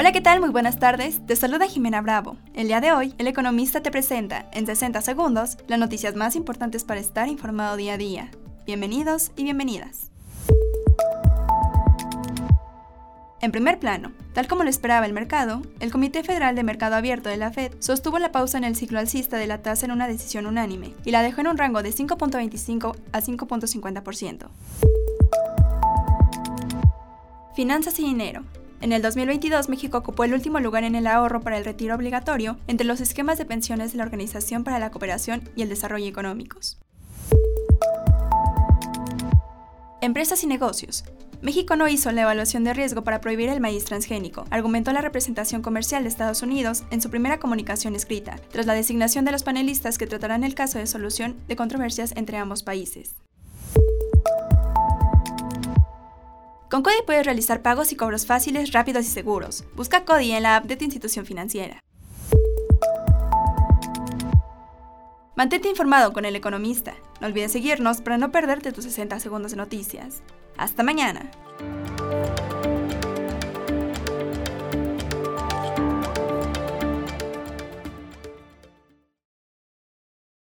Hola, ¿qué tal? Muy buenas tardes. Te saluda Jimena Bravo. El día de hoy, el economista te presenta, en 60 segundos, las noticias más importantes para estar informado día a día. Bienvenidos y bienvenidas. En primer plano, tal como lo esperaba el mercado, el Comité Federal de Mercado Abierto de la Fed sostuvo la pausa en el ciclo alcista de la tasa en una decisión unánime y la dejó en un rango de 5.25 a 5.50%. Finanzas y dinero. En el 2022, México ocupó el último lugar en el ahorro para el retiro obligatorio entre los esquemas de pensiones de la Organización para la Cooperación y el Desarrollo Económicos. Empresas y negocios. México no hizo la evaluación de riesgo para prohibir el maíz transgénico, argumentó la representación comercial de Estados Unidos en su primera comunicación escrita, tras la designación de los panelistas que tratarán el caso de solución de controversias entre ambos países. Con Cody puedes realizar pagos y cobros fáciles, rápidos y seguros. Busca Cody en la app de tu institución financiera. Mantente informado con el economista. No olvides seguirnos para no perderte tus 60 segundos de noticias. Hasta mañana.